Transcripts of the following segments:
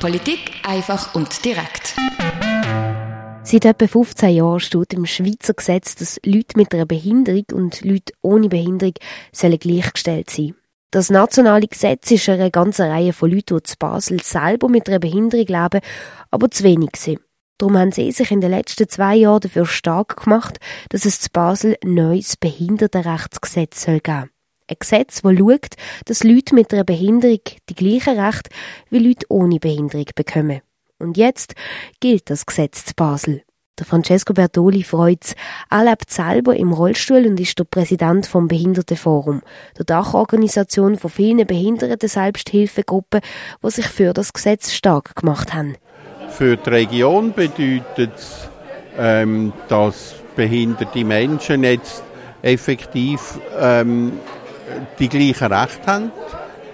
Politik einfach und direkt. Seit etwa 15 Jahren steht im Schweizer Gesetz, dass Leute mit einer Behinderung und Leute ohne Behinderung sollen gleichgestellt sein. Das nationale Gesetz ist eine ganze Reihe von Leuten, die zu Basel selber mit einer Behinderung leben, aber zu wenig sind. Darum haben sie sich in den letzten zwei Jahren dafür stark gemacht, dass es zu Basel ein neues Behindertenrechtsgesetz soll geben ein Gesetz, das schaut, dass Leute mit einer Behinderung die gleichen Rechte wie Leute ohne Behinderung bekommen. Und jetzt gilt das Gesetz zu Basel. Der Francesco Bertoli freut Er lebt selber im Rollstuhl und ist der Präsident vom Behindertenforum, der Dachorganisation von vielen behinderten Selbsthilfegruppen, die sich für das Gesetz stark gemacht haben. Für die Region bedeutet es, ähm, dass behinderte Menschen jetzt effektiv ähm, die gleichen Rechte haben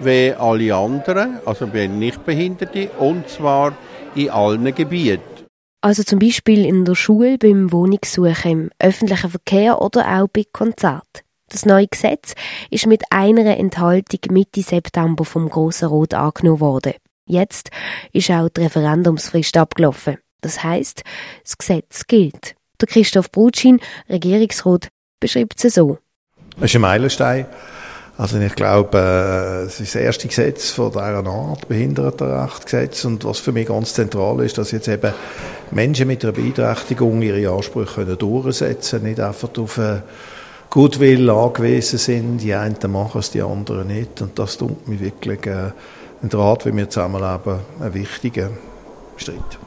wie alle anderen, also wie Nichtbehinderte, und zwar in allen Gebieten. Also zum Beispiel in der Schule, beim Wohnungssuchen, im öffentlichen Verkehr oder auch bei Konzerten. Das neue Gesetz ist mit einer Enthaltung Mitte September vom Grossen Rot angenommen worden. Jetzt ist auch die Referendumsfrist abgelaufen. Das heißt, das Gesetz gilt. Der Christoph Brutschin, Regierungsrat, beschreibt es so. Es ist ein Meilenstein. Also ich glaube, äh, es ist das erste Gesetz von dieser Art, Behindertenrechtsgesetz. Und was für mich ganz zentral ist, dass jetzt eben Menschen mit einer Beeinträchtigung ihre Ansprüche können durchsetzen können, nicht einfach auf einen Gutwill angewiesen sind. Die einen machen es, die anderen nicht. Und das tut mir wirklich äh, ein Draht, wie wir zusammenleben, ein wichtiger Schritt.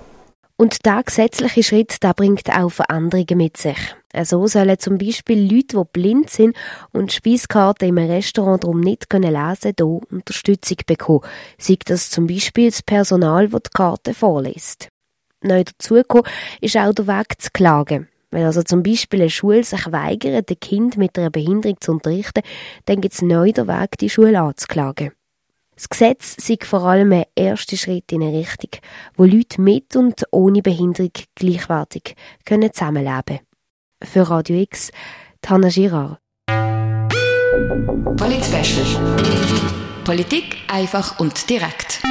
Und der gesetzliche Schritt, der bringt auch Veränderungen mit sich. So sollen zum Beispiel Leute, die blind sind und Speiskarten im Restaurant darum nicht lesen können, hier Unterstützung bekommen. Sei das zum Beispiel das Personal, das die Karte vorliest. Neu dazugekommen ist auch der Weg zu klagen. Wenn also zum Beispiel eine Schule sich weigert, ein Kind mit einer Behinderung zu unterrichten, dann gibt es neu den Weg, die Schule anzuklagen. Das Gesetz sei vor allem ein erster Schritt in eine Richtung, wo Leute mit und ohne Behinderung gleichwertig können zusammenleben können. Für Radio X, Tana Girard. Polit Politik einfach und direkt.